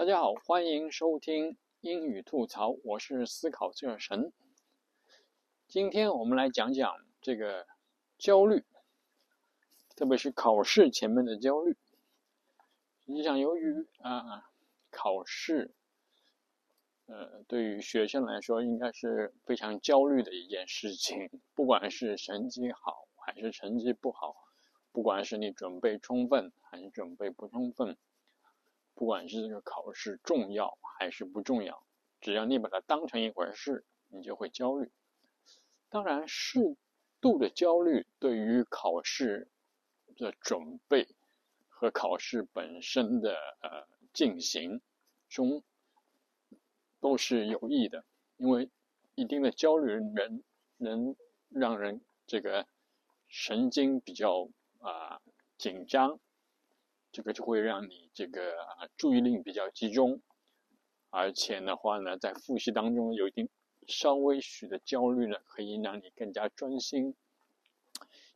大家好，欢迎收听英语吐槽，我是思考这神。今天我们来讲讲这个焦虑，特别是考试前面的焦虑。实际上，由于啊考试，呃，对于学生来说，应该是非常焦虑的一件事情。不管是成绩好还是成绩不好，不管是你准备充分还是准备不充分。不管是这个考试重要还是不重要，只要你把它当成一回事，你就会焦虑。当然，适度的焦虑对于考试的准备和考试本身的呃进行中都是有益的，因为一定的焦虑人能让人这个神经比较啊紧张。这个就会让你这个注意力比较集中，而且的话呢，在复习当中有一定稍微许的焦虑呢，可以让你更加专心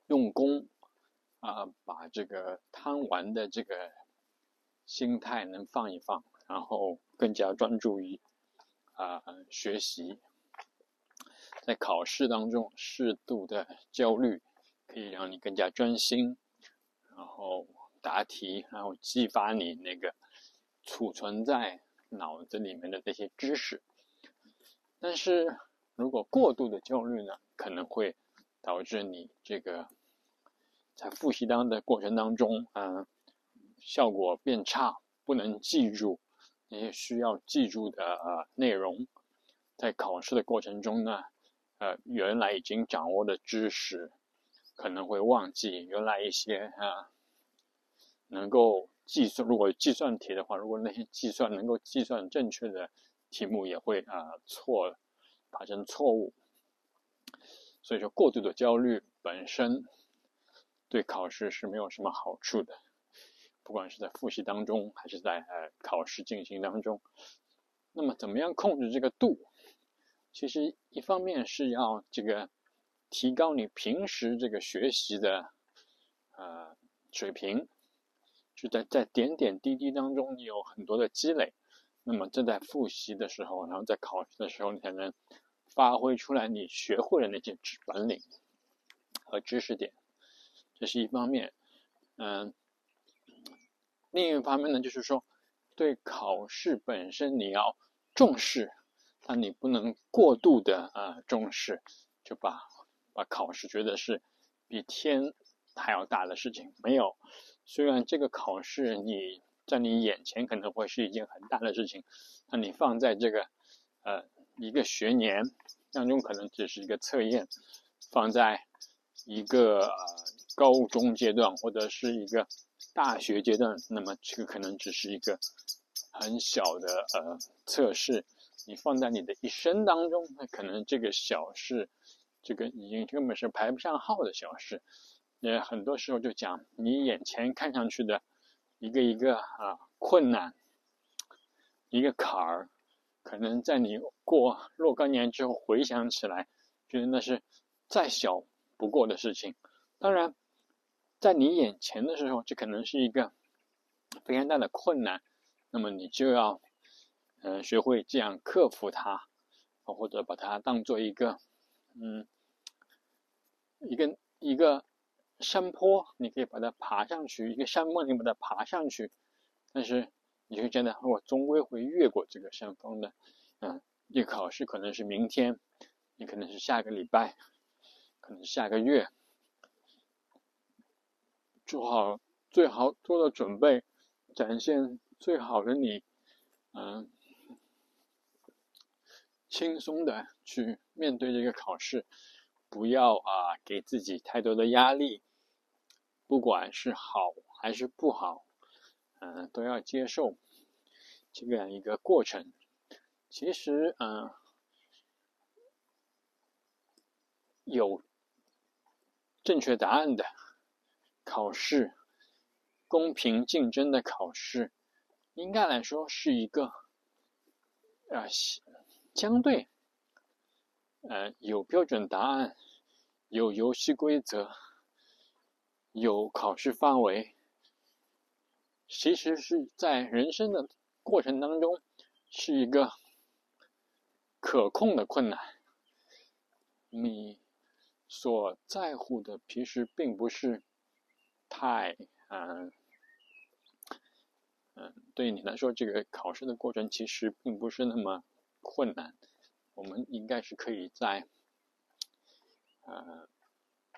用功啊，把这个贪玩的这个心态能放一放，然后更加专注于啊学习。在考试当中，适度的焦虑可以让你更加专心，然后。答题，然后激发你那个储存在脑子里面的这些知识。但是如果过度的焦虑呢，可能会导致你这个在复习当的过程当中，嗯，效果变差，不能记住那些需要记住的呃内容。在考试的过程中呢，呃，原来已经掌握的知识可能会忘记，原来一些啊。能够计算，如果计算题的话，如果那些计算能够计算正确的题目，也会啊错，发生错误。所以说，过度的焦虑本身对考试是没有什么好处的，不管是在复习当中，还是在呃考试进行当中。那么，怎么样控制这个度？其实一方面是要这个提高你平时这个学习的呃水平。就在在点点滴滴当中，你有很多的积累，那么正在复习的时候，然后在考试的时候，你才能发挥出来你学会的那些知本领和知识点，这是一方面。嗯，另一方面呢，就是说对考试本身你要重视，但你不能过度的啊重视，就把把考试觉得是比天还要大的事情，没有。虽然这个考试你在你眼前可能会是一件很大的事情，那你放在这个呃一个学年当中可能只是一个测验，放在一个呃高中阶段或者是一个大学阶段，那么这个可能只是一个很小的呃测试。你放在你的一生当中，那可能这个小事，这个已经根本是排不上号的小事。也很多时候就讲，你眼前看上去的一个一个啊困难，一个坎儿，可能在你过若干年之后回想起来，觉得那是再小不过的事情。当然，在你眼前的时候，这可能是一个非常大的困难，那么你就要嗯学会这样克服它，或者把它当做一个嗯一个一个。山坡，你可以把它爬上去；一个山峰，你把它爬上去。但是你会觉得，我终归会越过这个山峰的。嗯，你考试可能是明天，你可能是下个礼拜，可能下个月。做好最好做的准备，展现最好的你。嗯，轻松的去面对这个考试。不要啊，给自己太多的压力，不管是好还是不好，嗯，都要接受这样一个过程。其实，嗯，有正确答案的考试，公平竞争的考试，应该来说是一个啊相对。呃，有标准答案，有游戏规则，有考试范围，其实是在人生的过程当中是一个可控的困难，你所在乎的其实并不是太嗯嗯，对你来说，这个考试的过程其实并不是那么困难，我们应该是可以在呃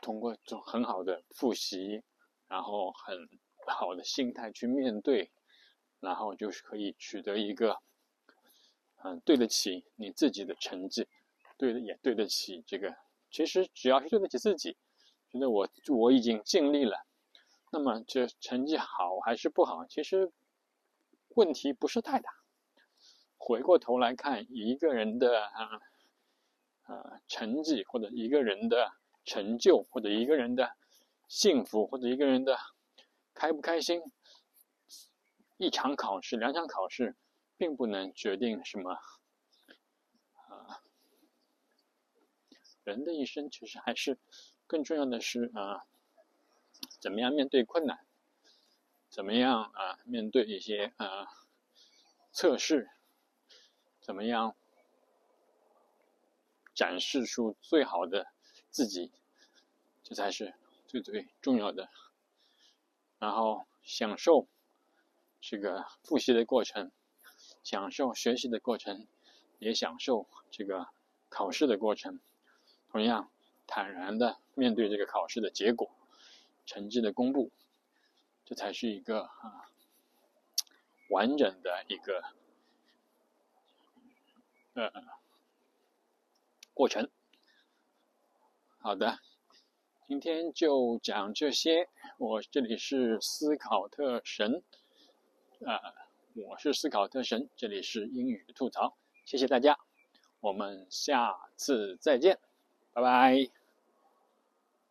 通过做很好的复习，然后很好的心态去面对。然后就是可以取得一个，嗯，对得起你自己的成绩，对的也对得起这个。其实只要是对得起自己，觉得我我已经尽力了，那么这成绩好还是不好，其实问题不是太大。回过头来看一个人的啊啊成绩，或者一个人的成就，或者一个人的幸福，或者一个人的开不开心。一场考试、两场考试，并不能决定什么。啊，人的一生其实还是更重要的是啊，怎么样面对困难？怎么样啊面对一些啊测试？怎么样展示出最好的自己？这才是最最重要的。然后享受。这个复习的过程，享受学习的过程，也享受这个考试的过程。同样，坦然的面对这个考试的结果、成绩的公布，这才是一个啊完整的一个呃过程。好的，今天就讲这些。我这里是思考特神。啊，我是思考特神，这里是英语吐槽，谢谢大家，我们下次再见，拜拜。